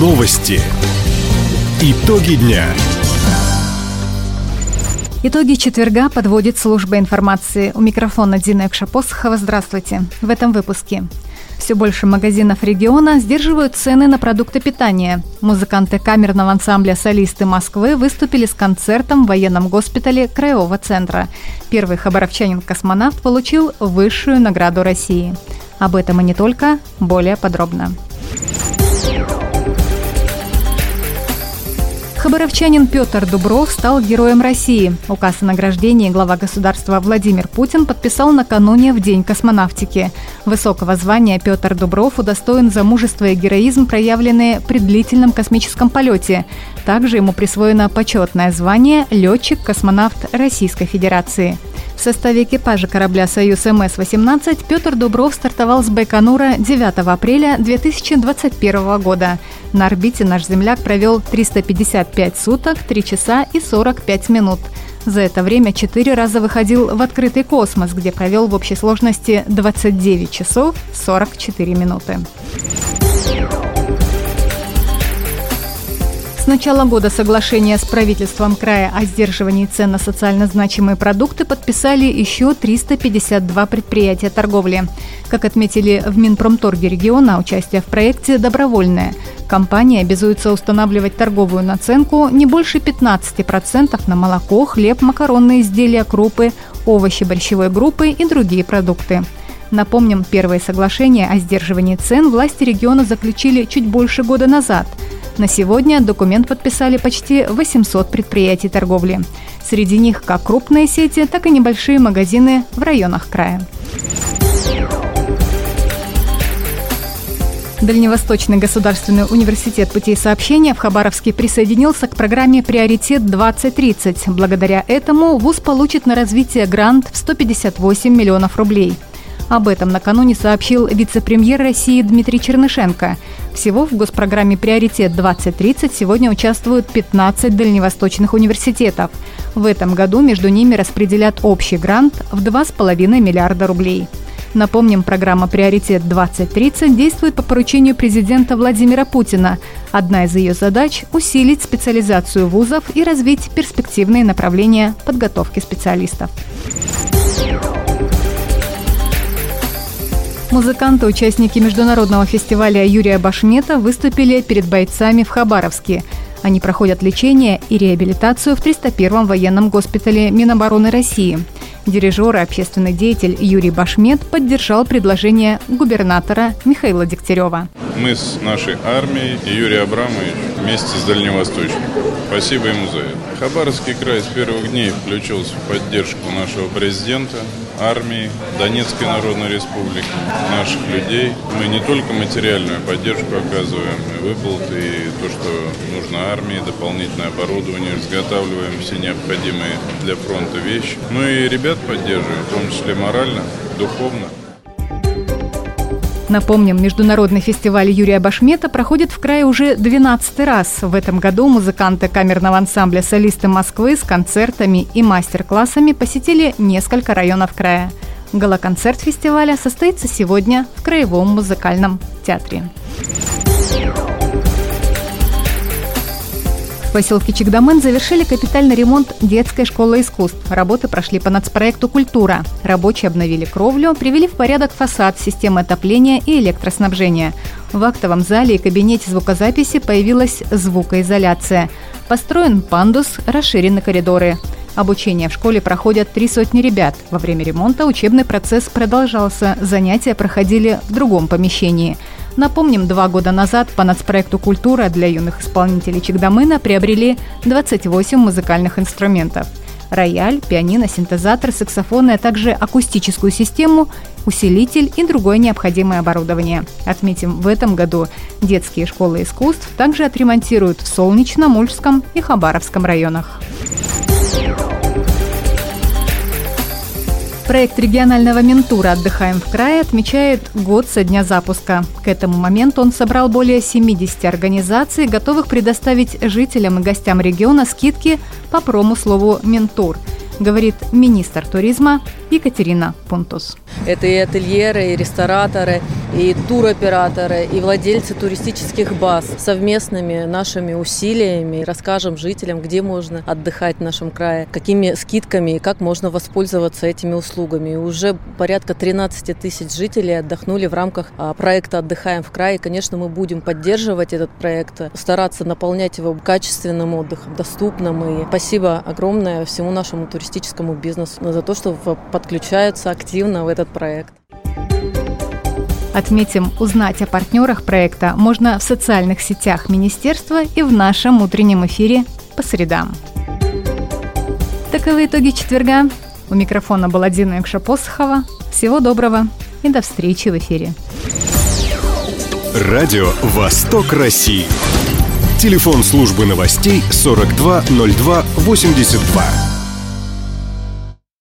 Новости. Итоги дня. Итоги четверга подводит служба информации. У микрофона Дина Экшапосхова. Здравствуйте. В этом выпуске. Все больше магазинов региона сдерживают цены на продукты питания. Музыканты камерного ансамбля «Солисты Москвы» выступили с концертом в военном госпитале Краевого центра. Первый хабаровчанин-космонавт получил высшую награду России. Об этом и не только, более подробно. Хабаровчанин Петр Дубров стал Героем России. Указ о награждении глава государства Владимир Путин подписал накануне в День космонавтики. Высокого звания Петр Дубров удостоен за мужество и героизм, проявленные при длительном космическом полете. Также ему присвоено почетное звание «Летчик-космонавт Российской Федерации». В составе экипажа корабля «Союз МС-18» Петр Дубров стартовал с Байконура 9 апреля 2021 года. На орбите наш земляк провел 355 суток, 3 часа и 45 минут. За это время четыре раза выходил в открытый космос, где провел в общей сложности 29 часов 44 минуты. С начала года соглашение с правительством края о сдерживании цен на социально значимые продукты подписали еще 352 предприятия торговли. Как отметили в Минпромторге региона, участие в проекте добровольное. Компания обязуется устанавливать торговую наценку не больше 15% на молоко, хлеб, макаронные изделия, крупы, овощи борщевой группы и другие продукты. Напомним, первые соглашения о сдерживании цен власти региона заключили чуть больше года назад – на сегодня документ подписали почти 800 предприятий торговли. Среди них как крупные сети, так и небольшие магазины в районах края. Дальневосточный государственный университет путей сообщения в Хабаровске присоединился к программе «Приоритет-2030». Благодаря этому ВУЗ получит на развитие грант в 158 миллионов рублей – об этом накануне сообщил вице-премьер России Дмитрий Чернышенко. Всего в госпрограмме «Приоритет-2030» сегодня участвуют 15 дальневосточных университетов. В этом году между ними распределят общий грант в 2,5 миллиарда рублей. Напомним, программа «Приоритет-2030» действует по поручению президента Владимира Путина. Одна из ее задач – усилить специализацию вузов и развить перспективные направления подготовки специалистов. Музыканты, участники международного фестиваля Юрия Башмета выступили перед бойцами в Хабаровске. Они проходят лечение и реабилитацию в 301-м военном госпитале Минобороны России. Дирижер и общественный деятель Юрий Башмет поддержал предложение губернатора Михаила Дегтярева. Мы с нашей армией и Юрий Абрамович вместе с Дальневосточным. Спасибо ему за это. Хабаровский край с первых дней включился в поддержку нашего президента, армии, Донецкой Народной Республики, наших людей. Мы не только материальную поддержку оказываем, и выплаты, и то, что нужно армии, дополнительное оборудование, изготавливаем все необходимые для фронта вещи. Ну и ребят поддерживаем, в том числе морально, духовно. Напомним, международный фестиваль Юрия Башмета проходит в крае уже 12 раз. В этом году музыканты камерного ансамбля «Солисты Москвы» с концертами и мастер-классами посетили несколько районов края. Галоконцерт фестиваля состоится сегодня в Краевом музыкальном театре. В поселке Чигдамен завершили капитальный ремонт детской школы искусств. Работы прошли по нацпроекту «Культура». Рабочие обновили кровлю, привели в порядок фасад, системы отопления и электроснабжения. В актовом зале и кабинете звукозаписи появилась звукоизоляция. Построен пандус, расширены коридоры. Обучение в школе проходят три сотни ребят. Во время ремонта учебный процесс продолжался, занятия проходили в другом помещении – Напомним, два года назад по нацпроекту «Культура» для юных исполнителей Чигдамына приобрели 28 музыкальных инструментов – рояль, пианино, синтезатор, саксофоны, а также акустическую систему, усилитель и другое необходимое оборудование. Отметим, в этом году детские школы искусств также отремонтируют в Солнечном, Ульском и Хабаровском районах. Проект регионального ментура «Отдыхаем в крае» отмечает год со дня запуска. К этому моменту он собрал более 70 организаций, готовых предоставить жителям и гостям региона скидки по промыслову «Ментур», говорит министр туризма Екатерина Пунтус. Это и ательеры, и рестораторы, и туроператоры, и владельцы туристических баз совместными нашими усилиями расскажем жителям, где можно отдыхать в нашем крае, какими скидками и как можно воспользоваться этими услугами. И уже порядка 13 тысяч жителей отдохнули в рамках а, проекта «Отдыхаем в крае». И, конечно, мы будем поддерживать этот проект, стараться наполнять его качественным отдыхом, доступным. И спасибо огромное всему нашему туристическому бизнесу за то, что подключаются активно в этот проект. Отметим, узнать о партнерах проекта можно в социальных сетях Министерства и в нашем утреннем эфире по средам. Таковы итоги четверга. У микрофона была Дина Якшапосхова. Всего доброго и до встречи в эфире. Радио «Восток России». Телефон службы новостей 420282.